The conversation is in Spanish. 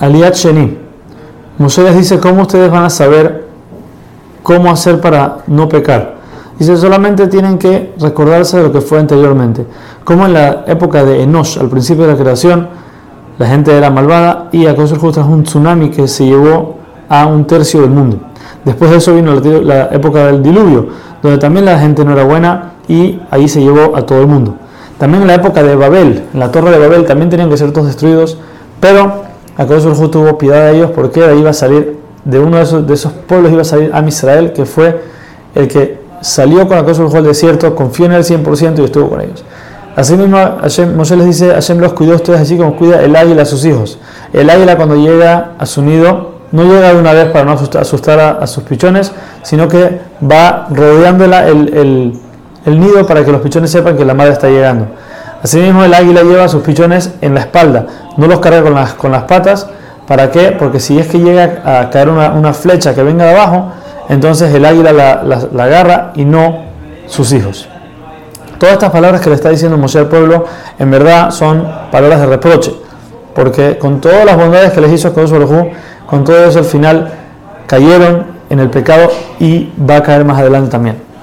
Aliat Sheni. Moshe les dice cómo ustedes van a saber cómo hacer para no pecar. Dice, solamente tienen que recordarse de lo que fue anteriormente. Como en la época de Enosh, al principio de la creación, la gente era malvada y a causa justo un tsunami que se llevó a un tercio del mundo. Después de eso vino la época del diluvio, donde también la gente no era buena y ahí se llevó a todo el mundo. También en la época de Babel, en la torre de Babel, también tenían que ser todos destruidos, pero a causa justo tuvo piedad de ellos porque de ahí iba a salir, de uno de esos, de esos pueblos iba a salir a Israel, que fue el que salió con la cosa del desierto, confió en él 100% y estuvo con ellos. Así mismo Hashem, Moshe les dice, Hashem los cuidó a ustedes así como cuida el águila a sus hijos. El águila cuando llega a su nido, no llega de una vez para no asustar, a, sus pichones, sino que va rodeando el, el, nido para que los pichones sepan que la madre está llegando. Asimismo el águila lleva a sus pichones en la espalda, no los carga con las, con las patas. ¿Para qué? Porque si es que llega a caer una, una flecha que venga de abajo, entonces el águila la, la, agarra y no sus hijos. Todas estas palabras que le está diciendo Moshe al pueblo, en verdad son palabras de reproche, porque con todas las bondades que les hizo Kodesh con todo eso al final cayeron en el pecado y va a caer más adelante también.